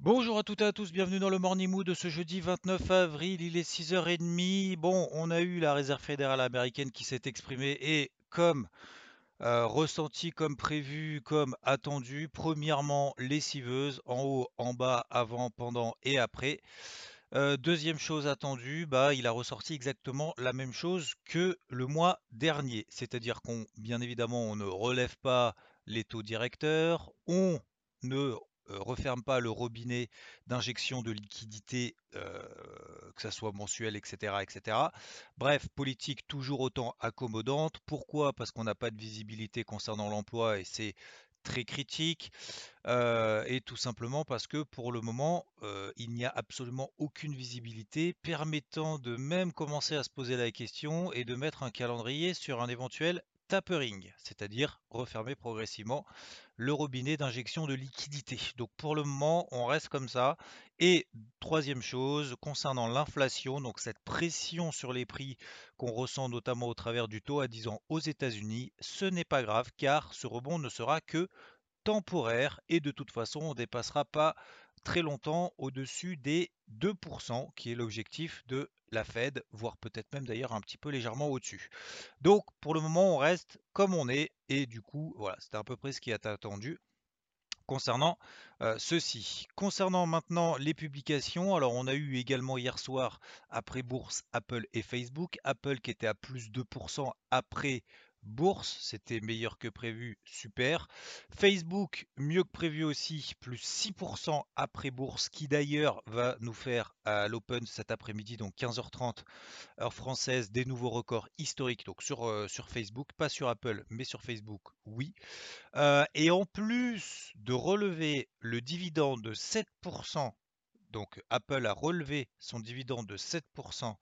Bonjour à toutes et à tous, bienvenue dans le Morning Mood de ce jeudi 29 avril, il est 6h30. Bon, on a eu la réserve fédérale américaine qui s'est exprimée et comme euh, ressenti comme prévu, comme attendu. Premièrement, lessiveuse, en haut, en bas, avant, pendant et après. Euh, deuxième chose attendue, bah, il a ressorti exactement la même chose que le mois dernier. C'est-à-dire qu'on, bien évidemment, on ne relève pas les taux directeurs, on ne referme pas le robinet d'injection de liquidité, euh, que ça soit mensuel, etc., etc. Bref, politique toujours autant accommodante. Pourquoi? Parce qu'on n'a pas de visibilité concernant l'emploi et c'est très critique. Euh, et tout simplement parce que pour le moment, il n'y a absolument aucune visibilité permettant de même commencer à se poser la question et de mettre un calendrier sur un éventuel tapering, c'est-à-dire refermer progressivement le robinet d'injection de liquidité. Donc pour le moment, on reste comme ça. Et troisième chose, concernant l'inflation, donc cette pression sur les prix qu'on ressent notamment au travers du taux à 10 ans aux États-Unis, ce n'est pas grave car ce rebond ne sera que temporaire et de toute façon, on ne dépassera pas très longtemps au-dessus des 2%, qui est l'objectif de la Fed, voire peut-être même d'ailleurs un petit peu légèrement au-dessus. Donc pour le moment, on reste comme on est, et du coup, voilà, c'était à peu près ce qui est attendu concernant euh, ceci. Concernant maintenant les publications, alors on a eu également hier soir après bourse Apple et Facebook. Apple qui était à plus 2% après bourse, c'était meilleur que prévu, super. Facebook, mieux que prévu aussi, plus 6% après bourse, qui d'ailleurs va nous faire à l'Open cet après-midi, donc 15h30 heure française, des nouveaux records historiques, donc sur, euh, sur Facebook, pas sur Apple, mais sur Facebook, oui. Euh, et en plus de relever le dividende de 7%, donc Apple a relevé son dividende de 7%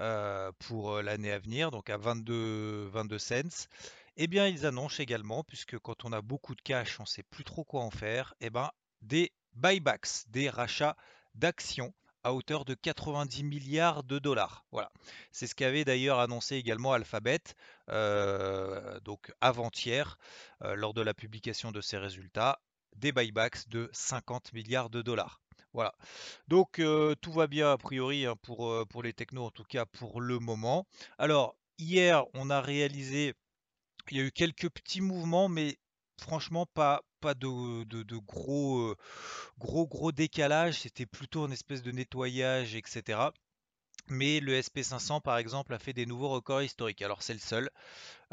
euh, pour l'année à venir, donc à 22, 22 cents. Eh bien, ils annoncent également, puisque quand on a beaucoup de cash, on ne sait plus trop quoi en faire, eh ben, des buybacks, des rachats d'actions à hauteur de 90 milliards de dollars. Voilà. C'est ce qu'avait d'ailleurs annoncé également Alphabet, euh, donc avant-hier, euh, lors de la publication de ses résultats, des buybacks de 50 milliards de dollars. Voilà. Donc tout va bien a priori hein, pour, les technos, en tout cas pour le moment. Alors, hier, on a réalisé, il y a eu quelques petits mouvements, mais franchement pas, de, gros, gros, gros décalage. C'était plutôt une espèce de nettoyage, etc. Mais le SP500, par exemple, a fait des nouveaux records historiques. Alors, c'est le seul.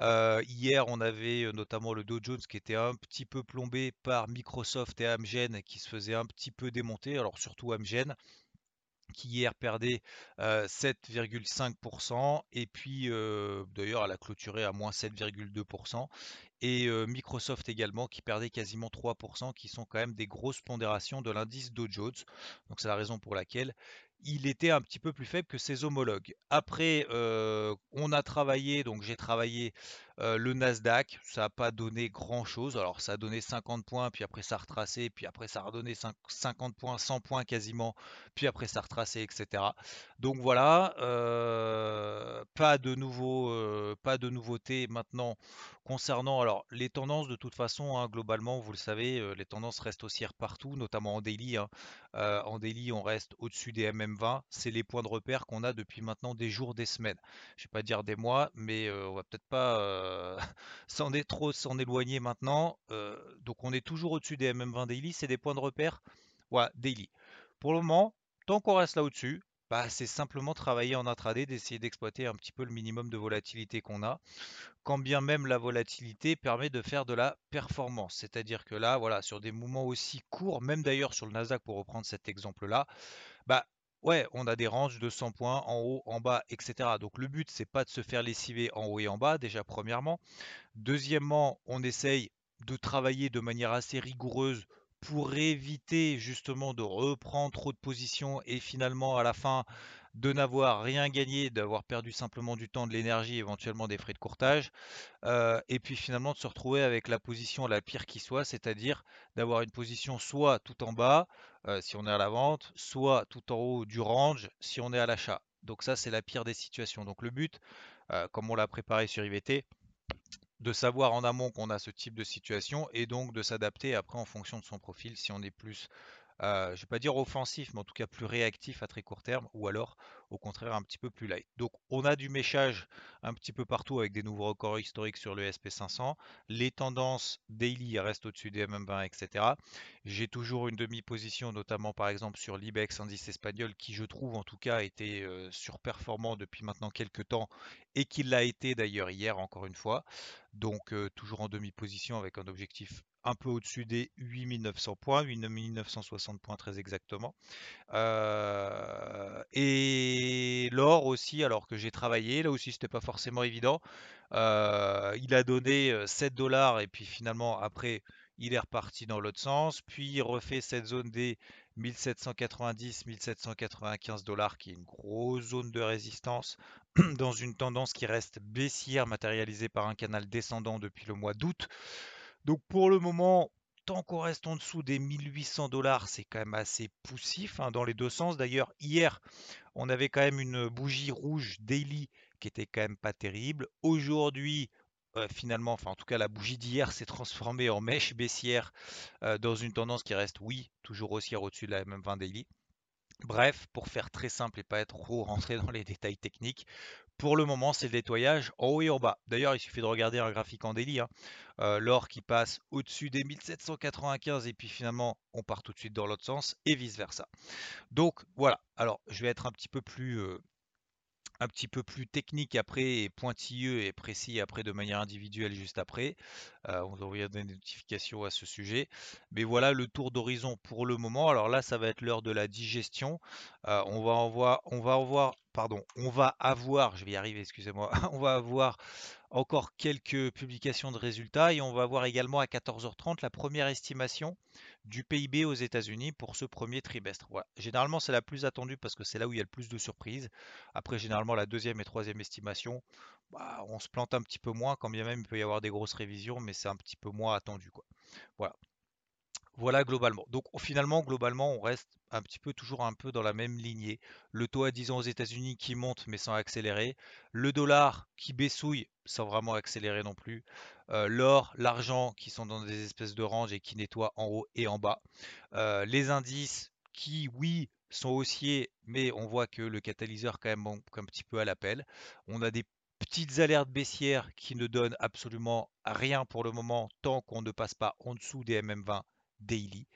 Euh, hier, on avait notamment le Dow Jones qui était un petit peu plombé par Microsoft et Amgen qui se faisait un petit peu démonter. Alors, surtout Amgen qui hier perdait 7,5% et puis d'ailleurs elle a clôturé à moins 7,2% et Microsoft également qui perdait quasiment 3% qui sont quand même des grosses pondérations de l'indice Dow Jones. Donc c'est la raison pour laquelle il était un petit peu plus faible que ses homologues. Après, on a travaillé, donc j'ai travaillé le Nasdaq, ça n'a pas donné grand-chose. Alors ça a donné 50 points, puis après ça a retracé, puis après ça a redonné 50 points, 100 points quasiment, puis après ça a retracé, etc. Donc voilà, pas de nouveau, pas de nouveautés maintenant concernant alors les tendances de toute façon, hein, globalement, vous le savez, les tendances restent haussières partout, notamment en daily. Hein. en daily, on reste au-dessus des MM20. C'est les points de repère qu'on a depuis maintenant des jours, des semaines. Je vais pas dire des mois, mais on va peut-être pas s'en est trop s'en éloigner maintenant. donc on est toujours au-dessus des MM20 daily, c'est des points de repère. Ouais, daily. Pour le moment, tant qu'on reste là au-dessus, bah, c'est simplement travailler en intraday, d'essayer d'exploiter un petit peu le minimum de volatilité qu'on a, quand bien même la volatilité permet de faire de la performance. C'est-à-dire que là, voilà, sur des mouvements aussi courts, même d'ailleurs sur le Nasdaq pour reprendre cet exemple-là, bah Ouais, on a des ranges de 100 points en haut, en bas, etc. Donc le but, c'est pas de se faire lessiver en haut et en bas, déjà premièrement. Deuxièmement, on essaye de travailler de manière assez rigoureuse pour éviter justement de reprendre trop de positions et finalement à la fin de n'avoir rien gagné, d'avoir perdu simplement du temps, de l'énergie, éventuellement des frais de courtage, euh, et puis finalement de se retrouver avec la position la pire qui soit, c'est-à-dire d'avoir une position soit tout en bas, euh, si on est à la vente, soit tout en haut du range, si on est à l'achat. Donc ça, c'est la pire des situations. Donc le but, euh, comme on l'a préparé sur IVT, de savoir en amont qu'on a ce type de situation et donc de s'adapter après en fonction de son profil si on est plus euh, je ne vais pas dire offensif, mais en tout cas plus réactif à très court terme, ou alors au contraire un petit peu plus light. Donc on a du méchage un petit peu partout avec des nouveaux records historiques sur le SP500. Les tendances daily restent au-dessus des MM20, etc. J'ai toujours une demi-position, notamment par exemple sur l'IBEX indice espagnol, qui je trouve en tout cas était euh, surperformant depuis maintenant quelques temps et qui l'a été d'ailleurs hier encore une fois. Donc euh, toujours en demi-position avec un objectif un peu au-dessus des 8900 points, 8960 points très exactement. Euh, et l'or aussi, alors que j'ai travaillé, là aussi c'était pas forcément évident. Il a donné 7 dollars et puis finalement après il est reparti dans l'autre sens, puis il refait cette zone des 1790-1795 dollars qui est une grosse zone de résistance dans une tendance qui reste baissière matérialisée par un canal descendant depuis le mois d'août. Donc pour le moment, tant qu'on reste en dessous des 1800 dollars, c'est quand même assez poussif hein, dans les deux sens. D'ailleurs, hier, on avait quand même une bougie rouge daily qui était quand même pas terrible. Aujourd'hui, euh, finalement, enfin en tout cas la bougie d'hier s'est transformée en mèche baissière euh, dans une tendance qui reste, oui, toujours haussière au-dessus de la MM20 daily. Bref, pour faire très simple et pas être trop rentré dans les détails techniques, pour le moment, c'est le nettoyage en haut et en bas. D'ailleurs, il suffit de regarder un graphique en daily. Hein. Euh, l'or qui passe au-dessus des 1795 et puis finalement, on part tout de suite dans l'autre sens et vice-versa. Donc voilà. Alors, je vais être un petit peu plus euh, un petit peu plus technique après et pointilleux et précis après de manière individuelle juste après. Euh, on vous envoyer des notifications à ce sujet. Mais voilà le tour d'horizon pour le moment. Alors là, ça va être l'heure de la digestion. Euh, on va en voir, on va en voir, pardon, on va avoir, je vais y arriver, excusez-moi, on va avoir encore quelques publications de résultats et on va voir également à 14h30 la première estimation du PIB aux États-Unis pour ce premier trimestre. Généralement, c'est la plus attendue parce que c'est là où il y a le plus de surprises. Après, généralement, la deuxième et troisième estimation, bah, on se plante un petit peu moins, quand bien même il peut y avoir des grosses révisions, mais c'est un petit peu moins attendu. Quoi. Voilà. Voilà globalement. Donc finalement, globalement, on reste un petit peu toujours un peu dans la même lignée. Le taux à 10 ans aux États-Unis qui monte mais sans accélérer. Le dollar qui baissouille sans vraiment accélérer non plus. Euh, l'or, l'argent qui sont dans des espèces de ranges et qui nettoient en haut et en bas. Euh, les indices qui, oui, sont haussiers, mais on voit que le catalyseur quand même manque un petit peu à l'appel. On a des petites alertes baissières qui ne donnent absolument rien pour le moment tant qu'on ne passe pas en dessous des MM20 daily.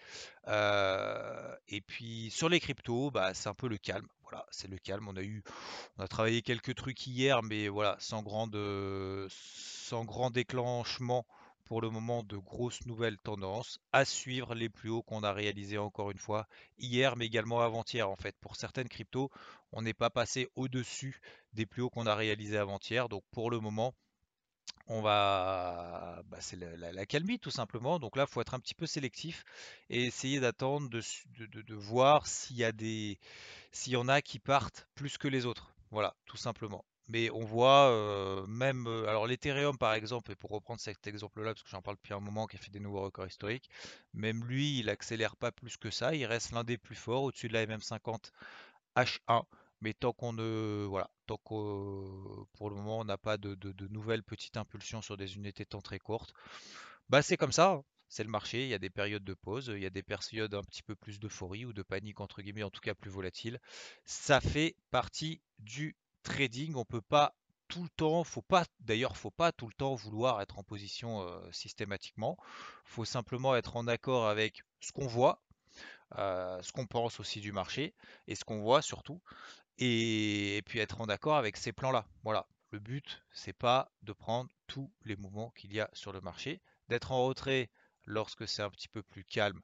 Et puis sur les cryptos, bah, c'est un peu le calme. Voilà, c'est le calme. On a eu, on a travaillé quelques trucs hier, mais voilà, sans grande, sans grand déclenchement pour le moment de grosses nouvelles tendances. À suivre les plus hauts qu'on a réalisés encore une fois hier, mais également avant-hier en fait. Pour certaines cryptos, on n'est pas passé au-dessus des plus hauts qu'on a réalisés avant-hier. Donc pour le moment, on va, bah, c'est la, calmie tout simplement. Donc là, faut être un petit peu sélectif et essayer d'attendre de, voir s'il y a des, s'il y en a qui partent plus que les autres. Voilà, tout simplement. Mais on voit euh, même, euh, alors l'Ethereum par exemple, et pour reprendre cet exemple-là, parce que j'en parle depuis un moment, qui a fait des nouveaux records historiques, même lui, il accélère pas plus que ça. Il reste l'un des plus forts, au-dessus de la MM50 H1. Mais tant qu'on ne, voilà, tant qu'on, pour le moment, on n'a pas de, nouvelles petites impulsions sur des unités de temps très courtes, bah c'est comme ça. Hein. C'est le marché, il y a des périodes de pause, il y a des périodes un petit peu plus d'euphorie ou de panique, entre guillemets, en tout cas plus volatile. Ça fait partie du trading. On peut pas tout le temps, faut pas, d'ailleurs, faut pas tout le temps vouloir être en position euh, systématiquement. Faut simplement être en accord avec ce qu'on voit, ce qu'on pense aussi du marché et ce qu'on voit surtout et, puis être en accord avec ces plans-là. Voilà. Le but, c'est pas de prendre tous les mouvements qu'il y a sur le marché, d'être en retrait lorsque c'est un petit peu plus calme,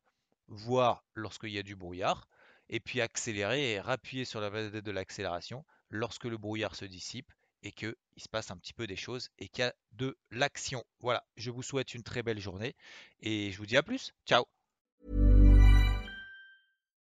voire lorsqu'il y a du brouillard, et puis accélérer et appuyer sur la vedette de l'accélération lorsque le brouillard se dissipe et qu'il se passe un petit peu des choses et qu'il y a de l'action. Voilà, je vous souhaite une très belle journée et je vous dis à plus. Ciao.